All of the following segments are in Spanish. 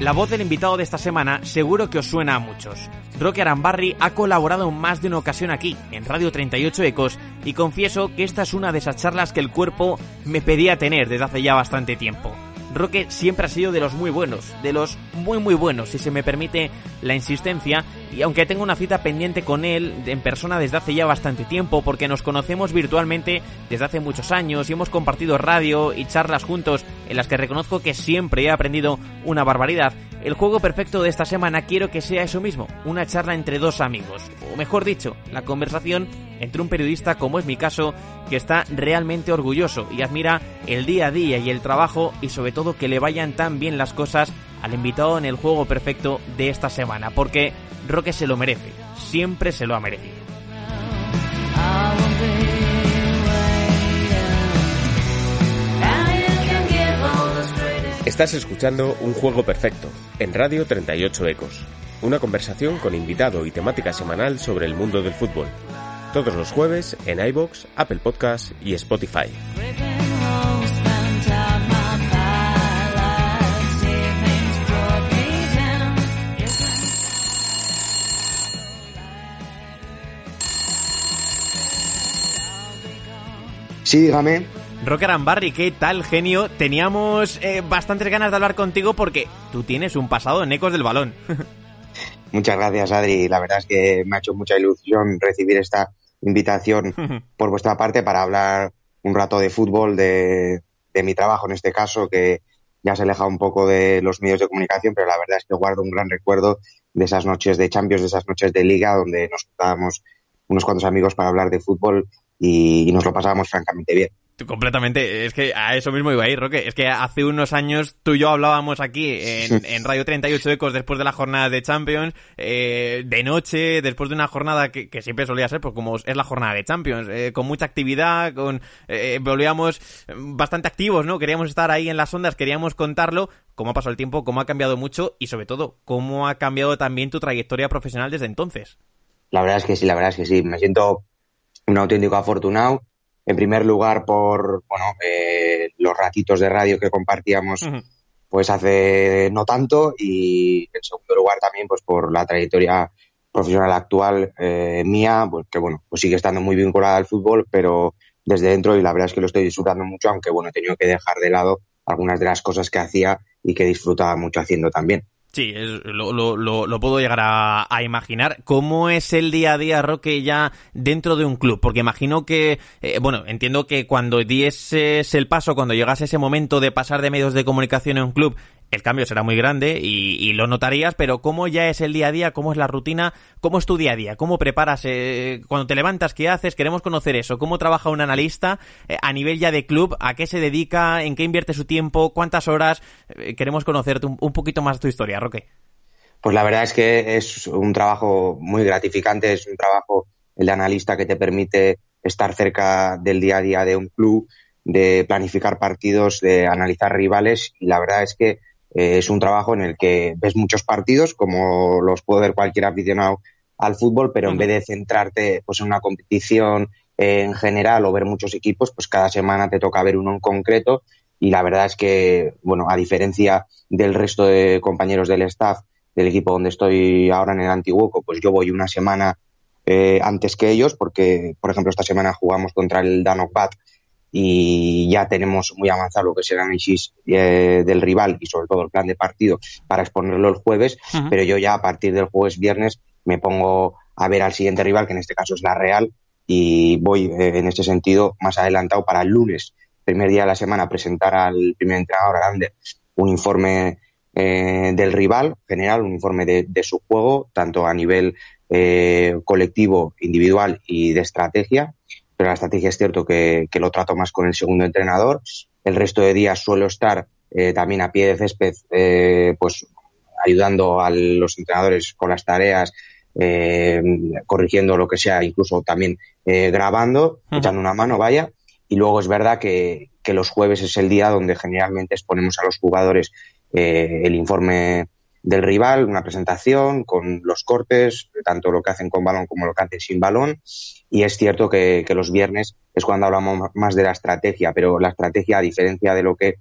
La voz del invitado de esta semana seguro que os suena a muchos. Roque Arambarri ha colaborado en más de una ocasión aquí, en Radio 38 Ecos, y confieso que esta es una de esas charlas que el cuerpo me pedía tener desde hace ya bastante tiempo. Roque siempre ha sido de los muy buenos, de los muy muy buenos, si se me permite la insistencia, y aunque tengo una cita pendiente con él en persona desde hace ya bastante tiempo, porque nos conocemos virtualmente desde hace muchos años y hemos compartido radio y charlas juntos en las que reconozco que siempre he aprendido una barbaridad, el juego perfecto de esta semana quiero que sea eso mismo, una charla entre dos amigos, o mejor dicho, la conversación entre un periodista como es mi caso, que está realmente orgulloso y admira el día a día y el trabajo y sobre todo que le vayan tan bien las cosas al invitado en el juego perfecto de esta semana, porque Roque se lo merece, siempre se lo ha merecido. Estás escuchando Un Juego Perfecto en Radio 38 Ecos, una conversación con invitado y temática semanal sobre el mundo del fútbol. Todos los jueves en iBox, Apple Podcasts y Spotify. Sí, dígame. Roque Arambarri, ¿qué tal, genio? Teníamos eh, bastantes ganas de hablar contigo porque tú tienes un pasado en ecos del balón. Muchas gracias, Adri. La verdad es que me ha hecho mucha ilusión recibir esta invitación por vuestra parte para hablar un rato de fútbol, de, de mi trabajo en este caso, que ya se aleja un poco de los medios de comunicación, pero la verdad es que guardo un gran recuerdo de esas noches de Champions, de esas noches de Liga, donde nos juntábamos unos cuantos amigos para hablar de fútbol y, y nos lo pasábamos francamente bien. Completamente, es que a eso mismo iba a ir, Roque. Es que hace unos años tú y yo hablábamos aquí en, en Radio 38 Ecos después de la jornada de Champions, eh, de noche, después de una jornada que, que, siempre solía ser, pues como es la jornada de Champions, eh, con mucha actividad, con eh, volvíamos bastante activos, ¿no? Queríamos estar ahí en las ondas, queríamos contarlo, cómo ha pasado el tiempo, cómo ha cambiado mucho y sobre todo, cómo ha cambiado también tu trayectoria profesional desde entonces. La verdad es que sí, la verdad es que sí. Me siento un auténtico afortunado en primer lugar por bueno eh, los ratitos de radio que compartíamos uh -huh. pues hace no tanto y en segundo lugar también pues por la trayectoria profesional actual eh, mía pues que bueno pues sigue estando muy vinculada al fútbol pero desde dentro y la verdad es que lo estoy disfrutando mucho aunque bueno he tenido que dejar de lado algunas de las cosas que hacía y que disfrutaba mucho haciendo también. Sí, es, lo, lo, lo, puedo llegar a, a, imaginar. ¿Cómo es el día a día, Roque, ya dentro de un club? Porque imagino que, eh, bueno, entiendo que cuando dieses el paso, cuando llegase ese momento de pasar de medios de comunicación en un club, el cambio será muy grande y, lo notarías, pero ¿cómo ya es el día a día? ¿Cómo es la rutina? ¿Cómo es tu día a día? ¿Cómo preparas? Eh, cuando te levantas, ¿qué haces? Queremos conocer eso. ¿Cómo trabaja un analista eh, a nivel ya de club? ¿A qué se dedica? ¿En qué invierte su tiempo? ¿Cuántas horas? Eh, queremos conocerte un, un, poquito más tu historia, Roque. Pues la verdad es que es un trabajo muy gratificante, es un trabajo el de analista que te permite estar cerca del día a día de un club, de planificar partidos, de analizar rivales y la verdad es que eh, es un trabajo en el que ves muchos partidos, como los puede ver cualquier aficionado al fútbol, pero uh -huh. en vez de centrarte pues, en una competición eh, en general o ver muchos equipos, pues cada semana te toca ver uno en concreto. Y la verdad es que, bueno, a diferencia del resto de compañeros del staff del equipo donde estoy ahora en el Antiguoco, pues yo voy una semana eh, antes que ellos, porque, por ejemplo, esta semana jugamos contra el Danok Bat y ya tenemos muy avanzado lo que es el análisis eh, del rival y sobre todo el plan de partido para exponerlo el jueves, uh -huh. pero yo ya a partir del jueves viernes me pongo a ver al siguiente rival, que en este caso es la Real, y voy eh, en este sentido más adelantado para el lunes, primer día de la semana, presentar al primer entrenador grande un informe eh, del rival, general, un informe de, su juego, tanto a nivel eh, colectivo, individual y de estrategia. Pero la estrategia es cierto que, lo trato más con el segundo entrenador. El resto de días suelo estar eh, también a pie de césped, pues ayudando a los entrenadores con las tareas, corrigiendo lo que sea, incluso también grabando, echando una mano, vaya. Y luego es verdad que, que los jueves es el día donde generalmente exponemos a los jugadores eh, el informe del rival, una presentación con los cortes, tanto lo que hacen con balón como lo que hacen sin balón. Y es cierto que, los viernes es cuando hablamos más de la estrategia, pero la estrategia, a diferencia de lo que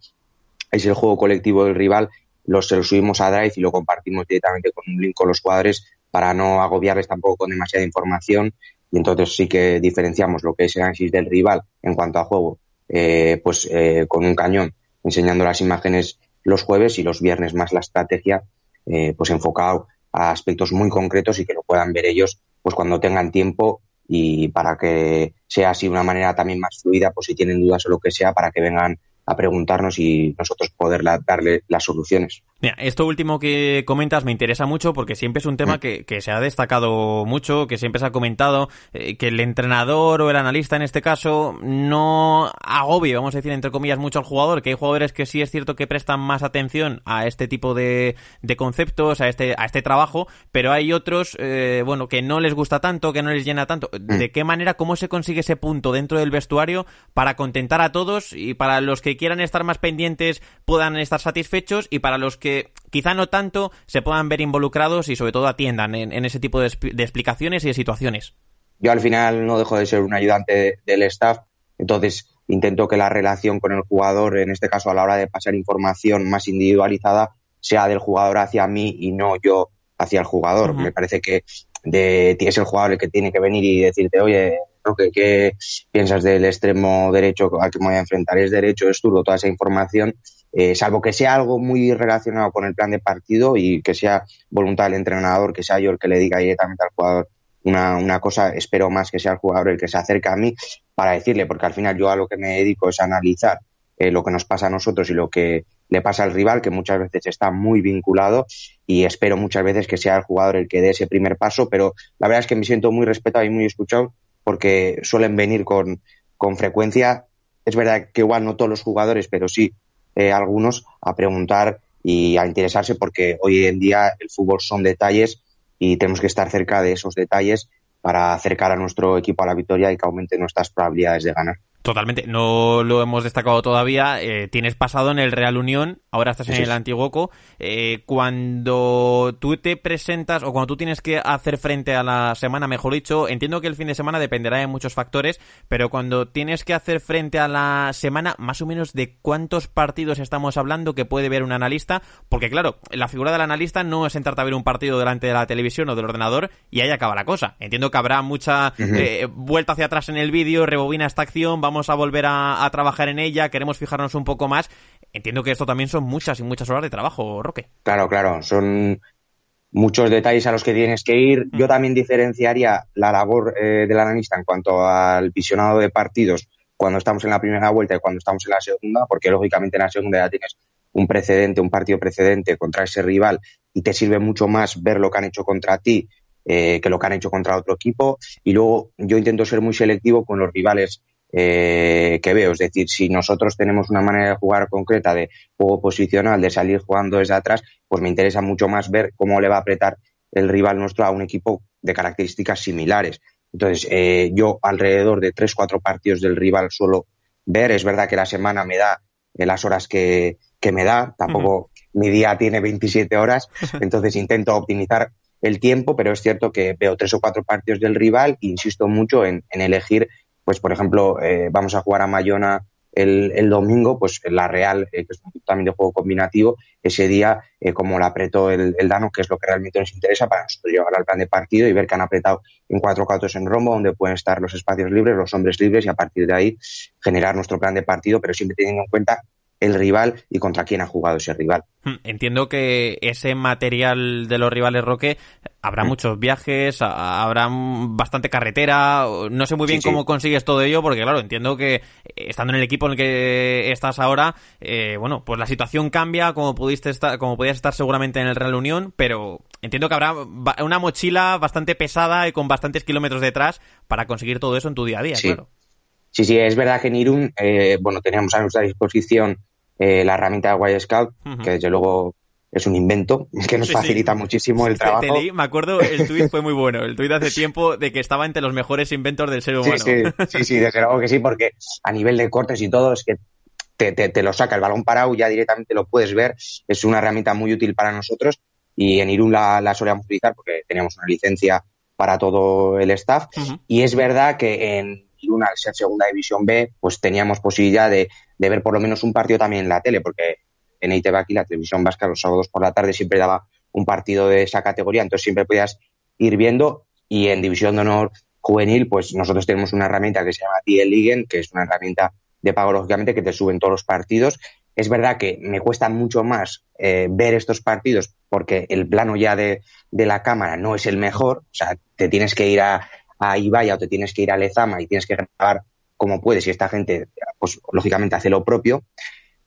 es el juego colectivo del rival, los, se lo subimos a Drive y lo compartimos directamente con un link con los jugadores para no agobiarles tampoco con demasiada información. Y entonces sí que diferenciamos lo que es el análisis del rival en cuanto a juego, eh, pues eh, con un cañón, enseñando las imágenes los jueves y los viernes más la estrategia, eh, pues enfocado a aspectos muy concretos y que lo puedan ver ellos pues cuando tengan tiempo y para que sea así una manera también más fluida, pues si tienen dudas o lo que sea, para que vengan a preguntarnos y nosotros poder darle las soluciones. Mira, esto último que comentas me interesa mucho porque siempre es un tema mm. que, que se ha destacado mucho, que siempre se ha comentado, eh, que el entrenador o el analista en este caso no agobie, vamos a decir entre comillas, mucho al jugador, que hay jugadores que sí es cierto que prestan más atención a este tipo de, de conceptos, a este, a este trabajo, pero hay otros, eh, bueno, que no les gusta tanto, que no les llena tanto. Mm. ¿De qué manera, cómo se consigue ese punto dentro del vestuario para contentar a todos y para los que quieran estar más pendientes puedan estar satisfechos y para los que que quizá no tanto se puedan ver involucrados y sobre todo atiendan en, ese tipo de, explicaciones y de situaciones. Yo al final no dejo de ser un ayudante del staff, entonces intento que la relación con el jugador, en este caso a la hora de pasar información más individualizada, sea del jugador hacia mí y no yo hacia el jugador. Me parece que de, es el jugador el que tiene que venir y decirte, oye, ¿qué, ¿qué, piensas del extremo derecho al que me voy a enfrentar? ¿Es derecho, es zurdo? Toda esa información eh, salvo que sea algo muy relacionado con el plan de partido y que sea voluntad del entrenador, que sea yo el que le diga directamente al jugador una, una cosa, espero más que sea el jugador el que se acerque a mí para decirle, porque al final yo a lo que me dedico es analizar eh, lo que nos pasa a nosotros y lo que le pasa al rival, que muchas veces está muy vinculado y espero muchas veces que sea el jugador el que dé ese primer paso, pero la verdad es que me siento muy respetado y muy escuchado porque suelen venir con, con frecuencia. Es verdad que igual no todos los jugadores, pero sí eh, algunos a preguntar y a interesarse porque hoy en día el fútbol son detalles y tenemos que estar cerca de esos detalles para acercar a nuestro equipo a la victoria y que aumente nuestras probabilidades de ganar. Totalmente, no lo hemos destacado todavía. Eh, tienes pasado en el Real Unión, ahora estás en el Antiguoco. Eh, cuando tú te presentas o cuando tú tienes que hacer frente a la semana, mejor dicho, entiendo que el fin de semana dependerá de muchos factores, pero cuando tienes que hacer frente a la semana, más o menos de cuántos partidos estamos hablando que puede ver un analista, porque claro, la figura del analista no es sentarte a ver un partido delante de la televisión o del ordenador y ahí acaba la cosa. Entiendo que habrá mucha eh, vuelta hacia atrás en el vídeo, rebobina esta acción, vamos a volver a, trabajar en ella, queremos fijarnos un poco más. Entiendo que esto también son muchas y muchas horas de trabajo, Roque. Claro, claro, son muchos detalles a los que tienes que ir. Yo mm. también diferenciaría la labor eh, del analista en cuanto al visionado de partidos cuando estamos en la primera vuelta y cuando estamos en la segunda, porque lógicamente en la segunda ya tienes un precedente, un partido precedente contra ese rival y te sirve mucho más ver lo que han hecho contra ti eh, que lo que han hecho contra otro equipo. Y luego yo intento ser muy selectivo con los rivales eh, que veo. Es decir, si nosotros tenemos una manera de jugar concreta de juego posicional, de salir jugando desde atrás, pues me interesa mucho más ver cómo le va a apretar el rival nuestro a un equipo de características similares. Entonces, eh, yo alrededor de tres, cuatro partidos del rival suelo ver. Es verdad que la semana me da eh, las horas que, que me da. Tampoco mi día tiene 27 horas, entonces intento optimizar el tiempo, pero es cierto que veo tres o cuatro partidos del rival e insisto mucho en, en elegir pues por ejemplo, eh, vamos a jugar a Mayona el, domingo, pues la Real, eh, que es un también de juego combinativo, ese día, eh, como lo apretó el, Dano, que es lo que realmente nos interesa para nosotros llegar al plan de partido y ver que han apretado en cuatro cuartos en rombo, donde pueden estar los espacios libres, los hombres libres y a partir de ahí generar nuestro plan de partido, pero siempre teniendo en cuenta el rival y contra quién ha jugado ese rival. Hmm, entiendo que ese material de los rivales Roque habrá hmm. muchos viajes, habrá bastante carretera, no sé muy bien cómo consigues todo ello porque claro, entiendo que eh, estando en el equipo en el que estás ahora, eh, bueno, pues la situación cambia como pudiste estar, como podías estar seguramente en el Real Unión, pero entiendo que habrá una mochila bastante pesada y con bastantes kilómetros detrás para conseguir todo eso en tu día a día, claro. Sí, sí, es verdad que en Irún, eh, bueno, teníamos a nuestra disposición eh, la herramienta de Wild Scout, que desde luego es un invento que nos facilita muchísimo el trabajo. me acuerdo, el tuit fue muy bueno, el tuit hace tiempo de que estaba entre los mejores inventos del ser humano. Sí, sí, sí, desde luego que sí, porque a nivel de cortes y todo es que te, te, lo saca el balón parado, ya directamente lo puedes ver, es una herramienta muy útil para nosotros y en Irún la, la solíamos utilizar porque teníamos una licencia para todo el staff. Y es verdad que en una ser segunda división B, pues teníamos posibilidad de, ver por lo menos un partido también en la tele, porque en ITV aquí la televisión vasca los sábados por la tarde siempre daba un partido de esa categoría, entonces siempre podías ir viendo y en división de honor juvenil, pues nosotros tenemos una herramienta que se llama TL Ligen, que es una herramienta de pago lógicamente que te suben todos los partidos. Es verdad que me cuesta mucho más eh, ver estos partidos porque el plano ya de, la cámara no es el mejor, o sea, te tienes que ir a, a Ibai o te tienes que ir a Lezama y tienes que grabar como puedes y esta gente, pues lógicamente hace lo propio.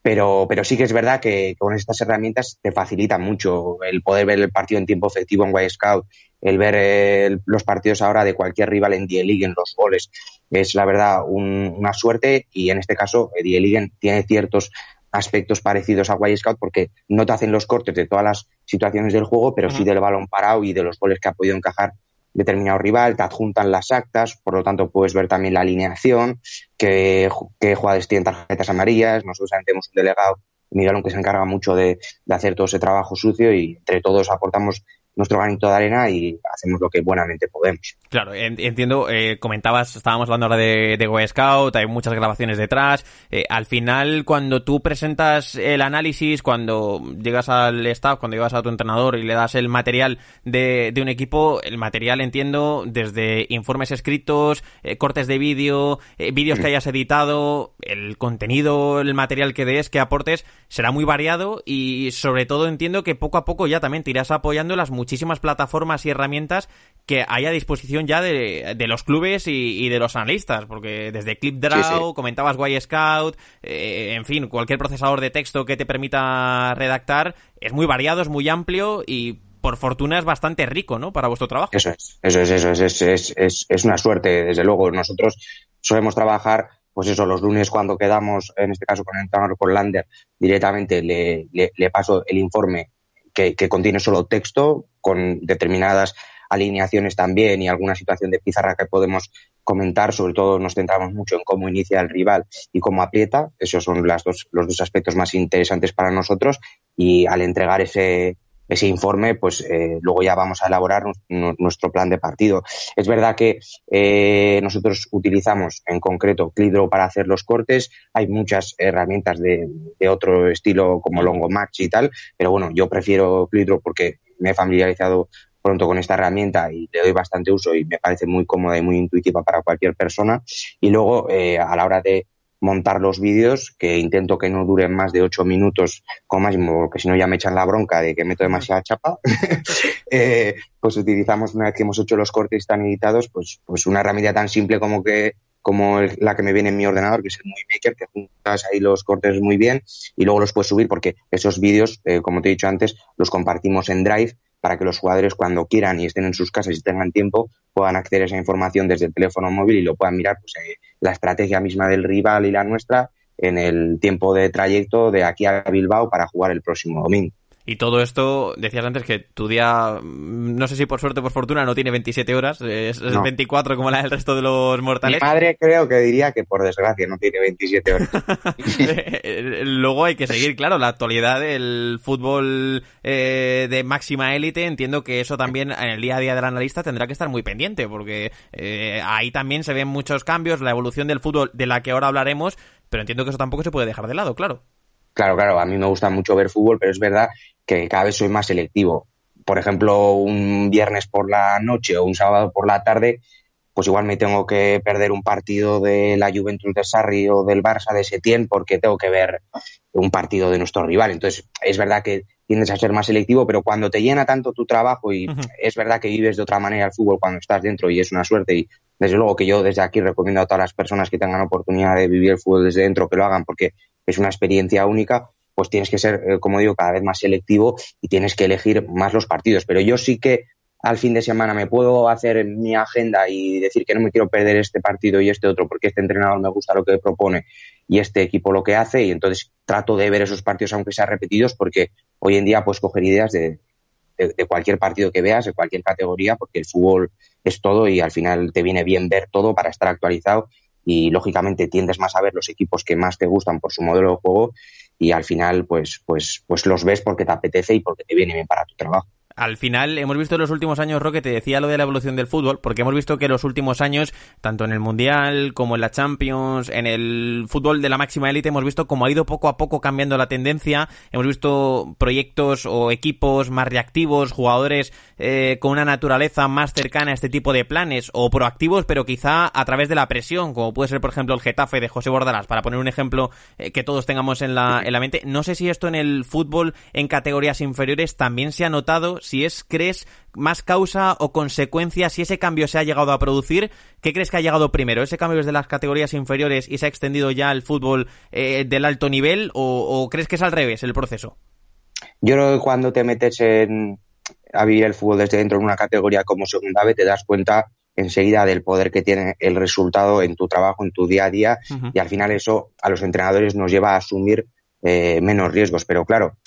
Pero, pero sí que es verdad que con estas herramientas te facilita mucho el poder ver el partido en tiempo efectivo en White Scout, el ver los partidos ahora de cualquier rival en Die League, en los goles. Es la verdad una suerte y en este caso Die League tiene ciertos aspectos parecidos a White Scout porque no te hacen los cortes de todas las situaciones del juego, pero sí del balón parado y de los goles que ha podido encajar determinado rival, te adjuntan las actas, por lo tanto puedes ver también la alineación, qué, qué jugadores tienen tarjetas amarillas, nosotros tenemos un delegado, Miguel, que se encarga mucho de, de hacer todo ese trabajo sucio y entre todos aportamos nuestro granito de arena y hacemos lo que buenamente podemos. Claro, entiendo, eh, comentabas, estábamos hablando ahora de, de Scout, hay muchas grabaciones detrás. Eh, al final, cuando tú presentas el análisis, cuando llegas al staff, cuando llegas a tu entrenador y le das el material de, de un equipo, el material entiendo desde informes escritos, eh, cortes de vídeo, vídeos que hayas editado, el contenido, el material que des, que aportes, será muy variado y sobre todo entiendo que poco a poco ya también te irás apoyando las muchísimas plataformas y herramientas que hay a disposición ya de, los clubes y, de los analistas, porque desde ClipDraw, comentabas Y Scout, eh, en fin, cualquier procesador de texto que te permita redactar, es muy variado, es muy amplio y por fortuna es bastante rico, ¿no? Para vuestro trabajo. Eso es, eso es, eso es, es, es, es una suerte, desde luego. Nosotros solemos trabajar pues eso, los lunes cuando quedamos, en este caso con el entrenador, con Lander, directamente le, le, paso el informe que, contiene solo texto, con determinadas alineaciones también y alguna situación de pizarra que podemos comentar. Sobre todo nos centramos mucho en cómo inicia el rival y cómo aprieta. Esos son las dos, los dos aspectos más interesantes para nosotros. Y al entregar ese, ese informe, pues eh, luego ya vamos a elaborar nuestro plan de partido. Es verdad que eh, nosotros utilizamos en concreto Clidro para hacer los cortes. Hay muchas herramientas de, otro estilo como Longomax y tal, pero bueno, yo prefiero Clidro porque me he familiarizado pronto con esta herramienta y le doy bastante uso y me parece muy cómoda y muy intuitiva para cualquier persona. Y luego, eh, a la hora de montar los vídeos, que intento que no duren más de ocho minutos como máximo, porque si no ya me echan la bronca de que meto demasiada chapa, eh, pues utilizamos, una vez que hemos hecho los cortes están editados, pues, pues una herramienta tan simple como que como la que me viene en mi ordenador, que es el Movie Maker, que juntas ahí los cortes muy bien y luego los puedes subir porque esos vídeos, eh, como te he dicho antes, los compartimos en Drive para que los jugadores cuando quieran y estén en sus casas y tengan tiempo puedan acceder a esa información desde el teléfono móvil y lo puedan mirar pues, eh, la estrategia misma del rival y la nuestra en el tiempo de trayecto de aquí a Bilbao para jugar el próximo domingo. Y todo esto, decías antes que tu día, mm, no sé si por suerte o por fortuna, no tiene 27 horas, es, 24 como la del resto de los mortales. Mi madre creo que diría que por desgracia no tiene 27 horas. Luego hay que seguir, claro, la actualidad del fútbol eh, de máxima élite. Entiendo que eso también en el día a día del analista tendrá que estar muy pendiente, porque eh, ahí también se ven muchos cambios, la evolución del fútbol de la que ahora hablaremos, pero entiendo que eso tampoco se puede dejar de lado, claro. Claro, claro, a mí me gusta mucho ver fútbol, pero es verdad que cada vez soy más selectivo. Por ejemplo, un viernes por la noche o un sábado por la tarde, pues igual me tengo que perder un partido de la Juventus de Sarri o del Barça de Setién porque tengo que ver un partido de nuestro rival. Entonces, es verdad que tiendes a ser más selectivo, pero cuando te llena tanto tu trabajo y es verdad que vives de otra manera el fútbol cuando estás dentro y es una suerte y desde luego que yo desde aquí recomiendo a todas las personas que tengan oportunidad de vivir el fútbol desde dentro que lo hagan porque es una experiencia única, pues tienes que ser, eh, como digo, cada vez más selectivo y tienes que elegir más los partidos. Pero yo sí que al fin de semana me puedo hacer mi agenda y decir que no me quiero perder este partido y este otro porque este entrenador me gusta lo que propone y este equipo lo que hace y entonces trato de ver esos partidos aunque sean repetidos porque hoy en día puedes coger ideas de, de, cualquier partido que veas, de cualquier categoría, porque el fútbol es todo y al final te viene bien ver todo para estar actualizado y lógicamente tiendes más a ver los equipos que más te gustan por su modelo de juego y al final pues pues pues los ves porque te apetece y porque te viene bien para tu trabajo. Al final, hemos visto en los últimos años, Roque, te decía lo de la evolución del fútbol, porque hemos visto que en los últimos años, tanto en el Mundial como en la Champions, en el fútbol de la máxima élite, hemos visto cómo ha ido poco a poco cambiando la tendencia. Hemos visto proyectos o equipos más reactivos, jugadores eh, con una naturaleza más cercana a este tipo de planes, o proactivos, pero quizá a través de la presión, como puede ser, por ejemplo, el Getafe de José Bordalás, para poner un ejemplo eh, que todos tengamos en la, en la mente. No sé si esto en el fútbol en categorías inferiores también se ha notado si es, crees, más causa o consecuencia, si ese cambio se ha llegado a producir, ¿qué crees que ha llegado primero? ¿Ese cambio desde las categorías inferiores y se ha extendido ya al fútbol eh, del alto nivel o, crees que es al revés el proceso? Yo creo que cuando te metes en, a vivir el fútbol desde dentro en una categoría como segunda vez, te das cuenta enseguida del poder que tiene el resultado en tu trabajo, en tu día a día, y al final eso a los entrenadores nos lleva a asumir eh, menos riesgos. Pero claro,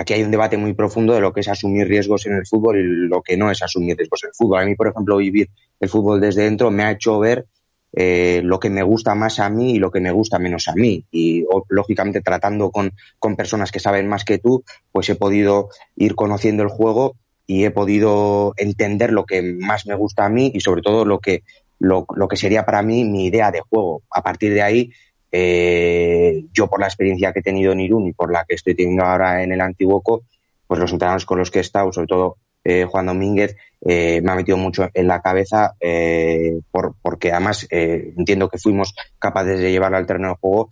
aquí hay un debate muy profundo de lo que es asumir riesgos en el fútbol y lo que no es asumir riesgos en el fútbol. A mí, por ejemplo, vivir el fútbol desde dentro me ha hecho ver eh, lo que me gusta más a mí y lo que me gusta menos a mí. Y lógicamente tratando con, con personas que saben más que tú, pues he podido ir conociendo el juego y he podido entender lo que más me gusta a mí y sobre todo lo que, lo, lo que sería para mí mi idea de juego. A partir de ahí eh, yo por la experiencia que he tenido en Irún y por la que estoy teniendo ahora en el Antiguoco, pues los entrenadores con los que he estado, sobre todo eh, Juan Domínguez, eh, me ha metido mucho en la cabeza eh, por, porque además eh, entiendo que fuimos capaces de llevar al terreno de juego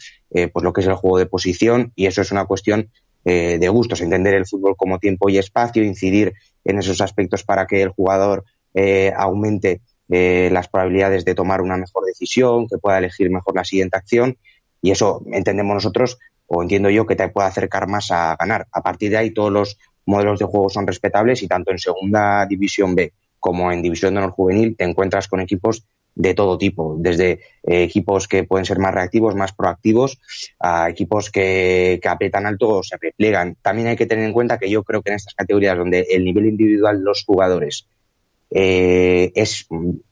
pues lo que es el juego de posición y eso es una cuestión de gustos, entender el fútbol como tiempo y espacio, incidir en esos aspectos para que el jugador aumente eh, las probabilidades de tomar una mejor decisión, que pueda elegir mejor la siguiente acción y eso entendemos nosotros o entiendo yo que te puede acercar más a ganar. A partir de ahí todos los modelos de juego son respetables y tanto en segunda división B como en división de honor juvenil te encuentras con equipos de todo tipo, desde eh, equipos que pueden ser más reactivos, más proactivos, a equipos que, que aprietan alto o se replegan. También hay que tener en cuenta que yo creo que en estas categorías donde el nivel individual de los jugadores eh, es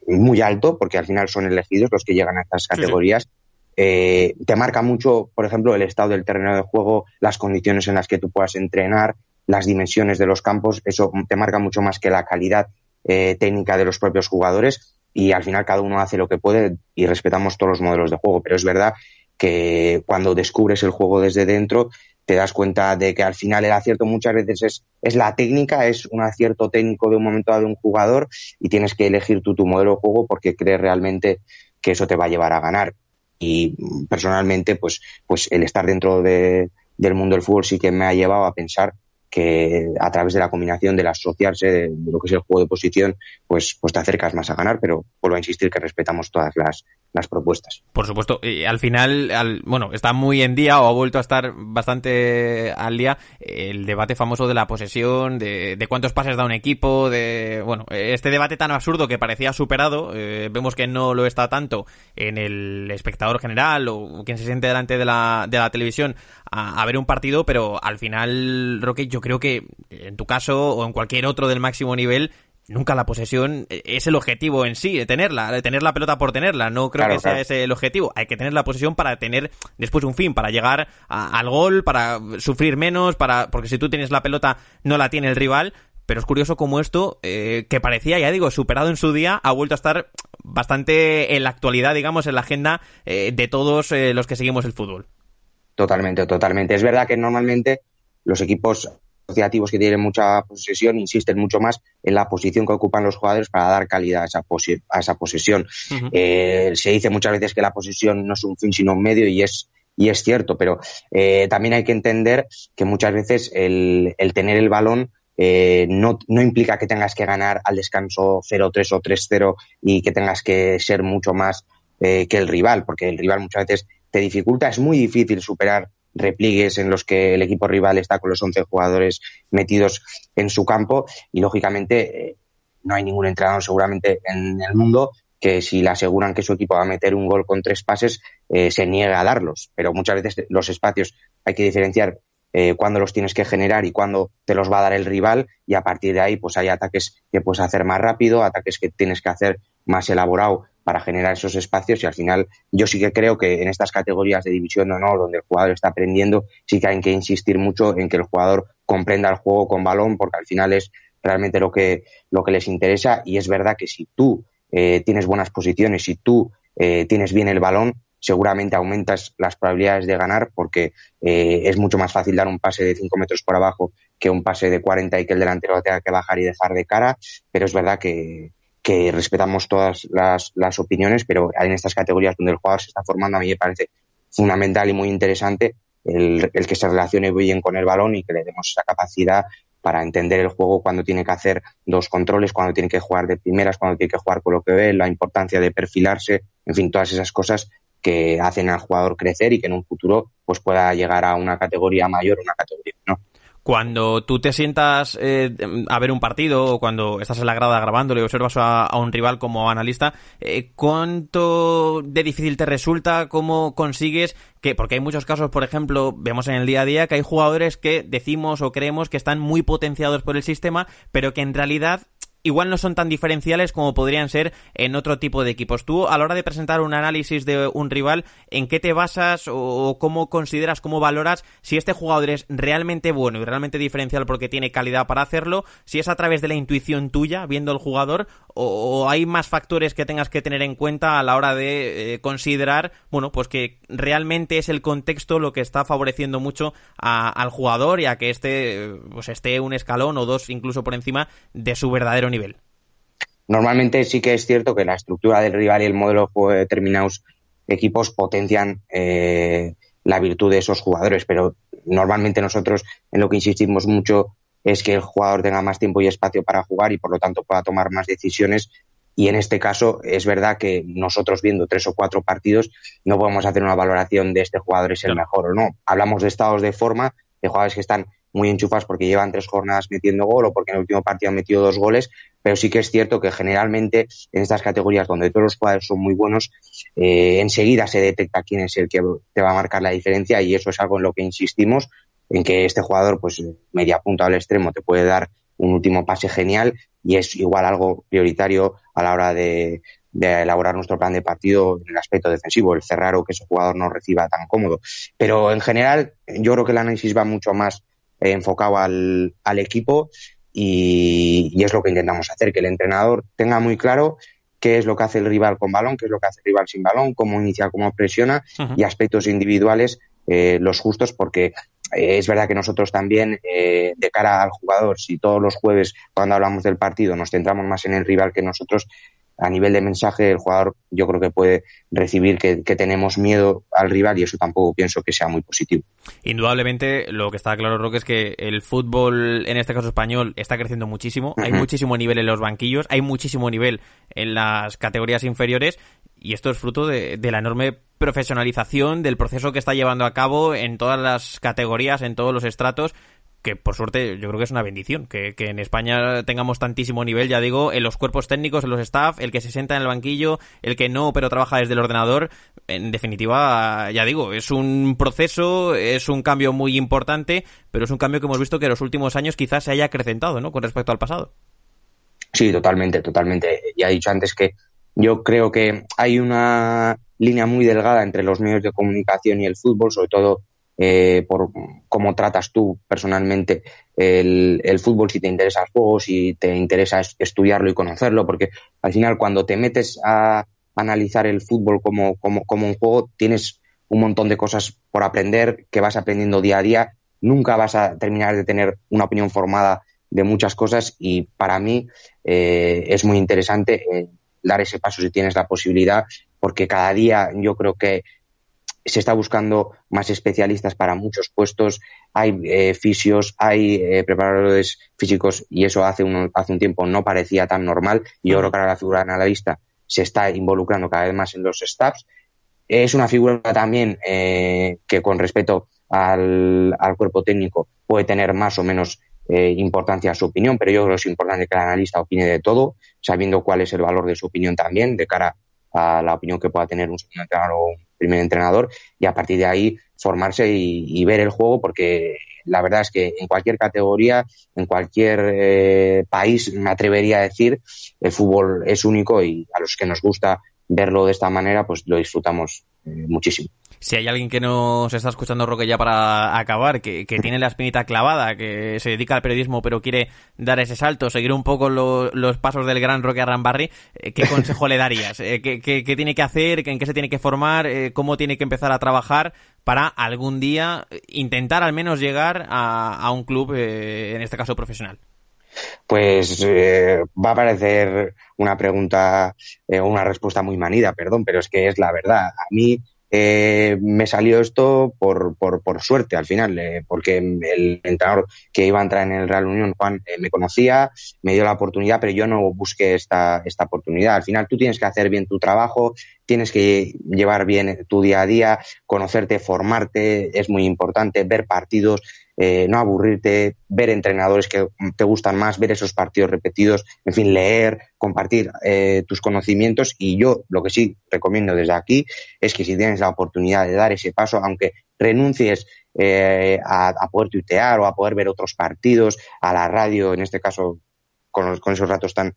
muy alto, porque al final son elegidos los que llegan a estas categorías. Eh, te marca mucho, por ejemplo, el estado del terreno de juego, las condiciones en las que tú puedas entrenar, las dimensiones de los campos, eso te marca mucho más que la calidad eh, técnica de los propios jugadores y al final cada uno hace lo que puede y respetamos todos los modelos de juego, pero es verdad que cuando descubres el juego desde dentro te das cuenta de que al final el acierto muchas veces es, es la técnica, es un acierto técnico de un momento dado de un jugador y tienes que elegir tú tu modelo de juego porque crees realmente que eso te va a llevar a ganar. Y personalmente, pues, pues el estar dentro de, del mundo del fútbol sí que me ha llevado a pensar que a través de la combinación del asociarse de, lo que es el juego de posición, pues, pues te acercas más a ganar, pero vuelvo a insistir que respetamos todas las, las propuestas. Por supuesto, y al final, al, bueno, está muy en día o ha vuelto a estar bastante al día el debate famoso de la posesión, de, de cuántos pases da un equipo, de, bueno, este debate tan absurdo que parecía superado, eh, vemos que no lo está tanto en el espectador general o quien se siente delante de la, de la televisión a, a ver un partido, pero al final, Roque, yo creo que en tu caso o en cualquier otro del máximo nivel, nunca la posesión es el objetivo en sí, de tenerla, de tener la pelota por tenerla. No creo que sea ese el objetivo. Hay que tener la posesión para tener después un fin, para llegar al gol, para sufrir menos, para porque si tú tienes la pelota no la tiene el rival. Pero es curioso como esto, eh, que parecía, ya digo, superado en su día, ha vuelto a estar bastante en la actualidad, digamos, en la agenda eh, de todos eh, los que seguimos el fútbol. Totalmente, totalmente. Es verdad que normalmente los equipos asociativos que tienen mucha posesión insisten mucho más en la posición que ocupan los jugadores para dar calidad a esa, a esa posesión. Eh, se dice muchas veces que la posesión no es un fin sino un medio y es y es cierto, pero eh, también hay que entender que muchas veces el, el tener el balón eh, no, no, implica que tengas que ganar al descanso 0-3 o 3-0 y que tengas que ser mucho más que el rival, porque el rival muchas veces te dificulta. Es muy difícil superar repliegues en los que el equipo rival está con los 11 jugadores metidos en su campo. Y lógicamente eh, no hay ningún entrenador seguramente en el mundo que si le aseguran que su equipo va a meter un gol con tres pases eh, se niega a darlos. Pero muchas veces los espacios hay que diferenciar eh, cuándo los tienes que generar y cuándo te los va a dar el rival. Y a partir de ahí pues hay ataques que puedes hacer más rápido ataques que tienes que hacer más elaborado para generar esos espacios y al final yo sí que creo que en estas categorías de división o no, donde el jugador está aprendiendo, sí que hay que insistir mucho en que el jugador comprenda el juego con balón porque al final es realmente lo que, lo que les interesa. Y es verdad que si tú eh, tienes buenas posiciones, si tú eh, tienes bien el balón, seguramente aumentas las probabilidades de ganar porque eh, es mucho más fácil dar un pase de 5 metros por abajo que un pase de 40 y que el delantero tenga que bajar y dejar de cara, pero es verdad que, que respetamos todas las, las, opiniones, pero en estas categorías donde el jugador se está formando, a mí me parece fundamental y muy interesante el, que se relacione bien con el balón y que le demos esa capacidad para entender el juego cuando tiene que hacer dos controles, cuando tiene que jugar de primeras, cuando tiene que jugar con lo que ve, la importancia de perfilarse, en fin, todas esas cosas que hacen al jugador crecer y que en un futuro pues pueda llegar a una categoría mayor, una categoría no cuando tú te sientas eh, a ver un partido o cuando estás en la grada grabándolo y observas a, un rival como analista, eh, ¿cuánto de difícil te resulta? ¿Cómo consigues que, porque hay muchos casos, por ejemplo, vemos en el día a día que hay jugadores que decimos o creemos que están muy potenciados por el sistema, pero que en realidad igual no son tan diferenciales como podrían ser en otro tipo de equipos. Tú, a la hora de presentar un análisis de un rival, ¿en qué te basas o cómo consideras, cómo valoras si este jugador es realmente bueno y realmente diferencial porque tiene calidad para hacerlo? Si es a través de la intuición tuya, viendo el jugador, o, hay más factores que tengas que tener en cuenta a la hora de eh, considerar, bueno, pues que realmente es el contexto lo que está favoreciendo mucho al jugador y a que este pues esté un escalón o dos incluso por encima de su verdadero nivel? Normalmente sí que es cierto que la estructura del rival y el modelo de juego de determinados equipos potencian eh, la virtud de esos jugadores, pero normalmente nosotros en lo que insistimos mucho es que el jugador tenga más tiempo y espacio para jugar y por lo tanto pueda tomar más decisiones. Y en este caso es verdad que nosotros viendo tres o cuatro partidos no podemos hacer una valoración de este jugador es el mejor o no. Hablamos de estados de forma, de jugadores que están muy enchufas porque llevan tres jornadas metiendo gol o porque en el último partido han metido dos goles, pero sí que es cierto que generalmente en estas categorías donde todos los jugadores son muy buenos, eh, enseguida se detecta quién es el que te va a marcar la diferencia y eso es algo en lo que insistimos, en que este jugador, pues media punta al extremo, te puede dar un último pase genial y es igual algo prioritario a la hora de, de elaborar nuestro plan de partido en el aspecto defensivo, el cerrar o que ese jugador no reciba tan cómodo. Pero en general, yo creo que el análisis va mucho más eh, enfocado al, al equipo y, y, es lo que intentamos hacer, que el entrenador tenga muy claro qué es lo que hace el rival con balón, qué es lo que hace el rival sin balón, cómo inicia, cómo presiona y aspectos individuales eh, los justos porque eh, es verdad que nosotros también, eh, de cara al jugador, si todos los jueves cuando hablamos del partido nos centramos más en el rival que nosotros, a nivel de mensaje el jugador yo creo que puede recibir que, tenemos miedo al rival y eso tampoco pienso que sea muy positivo. Indudablemente lo que está claro Roque es que el fútbol en este caso español está creciendo muchísimo, hay muchísimo nivel en los banquillos, hay muchísimo nivel en las categorías inferiores y esto es fruto de, la enorme profesionalización del proceso que está llevando a cabo en todas las categorías, en todos los estratos que por suerte yo creo que es una bendición, que, en España tengamos tantísimo nivel, ya digo, en los cuerpos técnicos, en los staff, el que se sienta en el banquillo, el que no, pero trabaja desde el ordenador, en definitiva, ya digo, es un proceso, es un cambio muy importante, pero es un cambio que hemos visto que en los últimos años quizás se haya acrecentado, ¿no? Con respecto al pasado. Sí, totalmente, totalmente. Ya he dicho antes que yo creo que hay una línea muy delgada entre los medios de comunicación y el fútbol, sobre todo eh, por cómo tratas tú personalmente el, fútbol, si te interesa el juego, si te interesa estudiarlo y conocerlo, porque al final cuando te metes a analizar el fútbol como, como, como un juego, tienes un montón de cosas por aprender que vas aprendiendo día a día. Nunca vas a terminar de tener una opinión formada de muchas cosas y para mí eh, es muy interesante eh, dar ese paso si tienes la posibilidad, porque cada día yo creo que se está buscando más especialistas para muchos puestos, hay eh, fisios, hay eh, preparadores físicos y eso hace un, hace un tiempo no parecía tan normal y yo creo que ahora la figura analista se está involucrando cada vez más en los staffs. Es una figura también eh, que con respecto al, cuerpo técnico puede tener más o menos eh, importancia a su opinión, pero yo creo que es importante que el analista opine de todo, sabiendo cuál es el valor de su opinión también de cara a la opinión que pueda tener un segundo entrenador o un primer entrenador y a partir de ahí formarse y, ver el juego porque la verdad es que en cualquier categoría, en cualquier eh, país, me atrevería a decir, el fútbol es único y a los que nos gusta verlo de esta manera, pues lo disfrutamos eh, muchísimo si hay alguien que nos está escuchando, Roque, ya para acabar, que, que, tiene la espinita clavada, que se dedica al periodismo pero quiere dar ese salto, seguir un poco lo, los pasos del gran Roque Arrambarri, eh, ¿qué consejo le darías? Eh, ¿qué, qué, tiene que hacer? ¿En qué se tiene que formar? Eh, ¿Cómo tiene que empezar a trabajar para algún día intentar al menos llegar a, a un club, en este caso profesional? pues va a parecer una pregunta eh, una respuesta muy manida, perdón, pero es que es la verdad. A mí eh, me salió esto por, por, por suerte al final, eh, porque el entrenador que iba a entrar en el Real Unión, Juan, eh, me conocía, me dio la oportunidad, pero yo no busqué esta, esta oportunidad. Al final tú tienes que hacer bien tu trabajo, tienes que llevar bien tu día a día, conocerte, formarte, es muy importante, ver partidos, eh, no aburrirte, ver entrenadores que te gustan más, ver esos partidos repetidos, en fin, leer, compartir eh, tus conocimientos. Y yo lo que sí recomiendo desde aquí es que si tienes la oportunidad de dar ese paso, aunque renuncies eh, a, a, poder tuitear o a poder ver otros partidos, a la radio, en este caso con, con esos ratos tan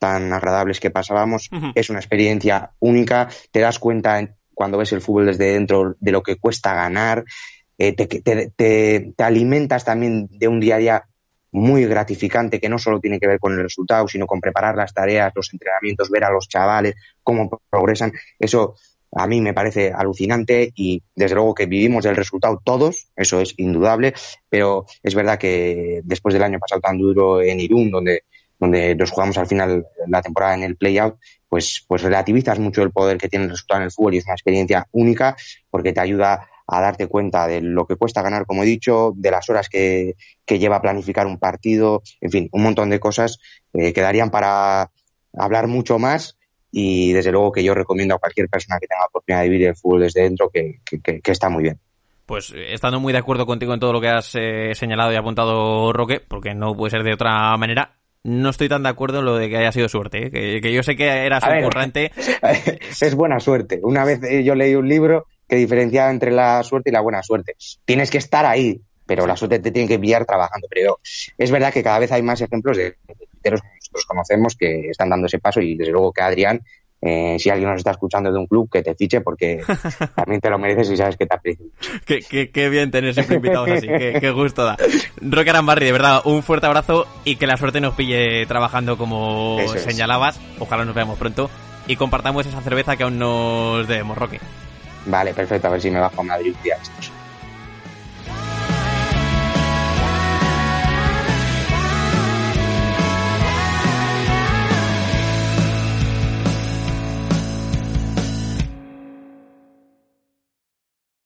tan agradables que pasábamos, uh -huh. es una experiencia única, te das cuenta cuando ves el fútbol desde dentro de lo que cuesta ganar, eh, te, te, te, te, alimentas también de un día a día muy gratificante que no solo tiene que ver con el resultado, sino con preparar las tareas, los entrenamientos, ver a los chavales, cómo progresan. Eso a mí me parece alucinante y desde luego que vivimos del resultado todos, eso es indudable, pero es verdad que después del año pasado tan duro en Irún, donde, donde nos jugamos al final la temporada en el play-out, pues, pues relativizas mucho el poder que tiene el resultado en el fútbol y es una experiencia única porque te ayuda a darte cuenta de lo que cuesta ganar, como he dicho, de las horas que, que lleva planificar un partido, en fin, un montón de cosas eh, que darían para hablar mucho más y desde luego que yo recomiendo a cualquier persona que tenga la oportunidad de vivir el fútbol desde dentro que, que, está muy bien. Pues estando muy de acuerdo contigo en todo lo que has eh, señalado y apuntado, Roque, porque no puede ser de otra manera, no estoy tan de acuerdo en lo de que haya sido suerte, ¿eh? que, que, yo sé que eras un currante. Es buena suerte. Una vez yo leí un libro que diferenciaba entre la suerte y la buena suerte. Tienes que estar ahí, pero la suerte te tiene que pillar trabajando. Pero es verdad que cada vez hay más ejemplos de delanteros que nosotros conocemos que están dando ese paso y desde luego que Adrián, eh, si alguien nos está escuchando de un club, que te fiche porque también te lo mereces y sabes que te aprecio qué, qué, qué, bien tener siempre invitados así, qué, qué, gusto da. Roque Arambarri, de verdad, un fuerte abrazo y que la suerte nos pille trabajando como Eso señalabas. Es. Ojalá nos veamos pronto y compartamos esa cerveza que aún nos debemos, Roque. Vale, perfecto, a ver si me bajo a Madrid un día estos.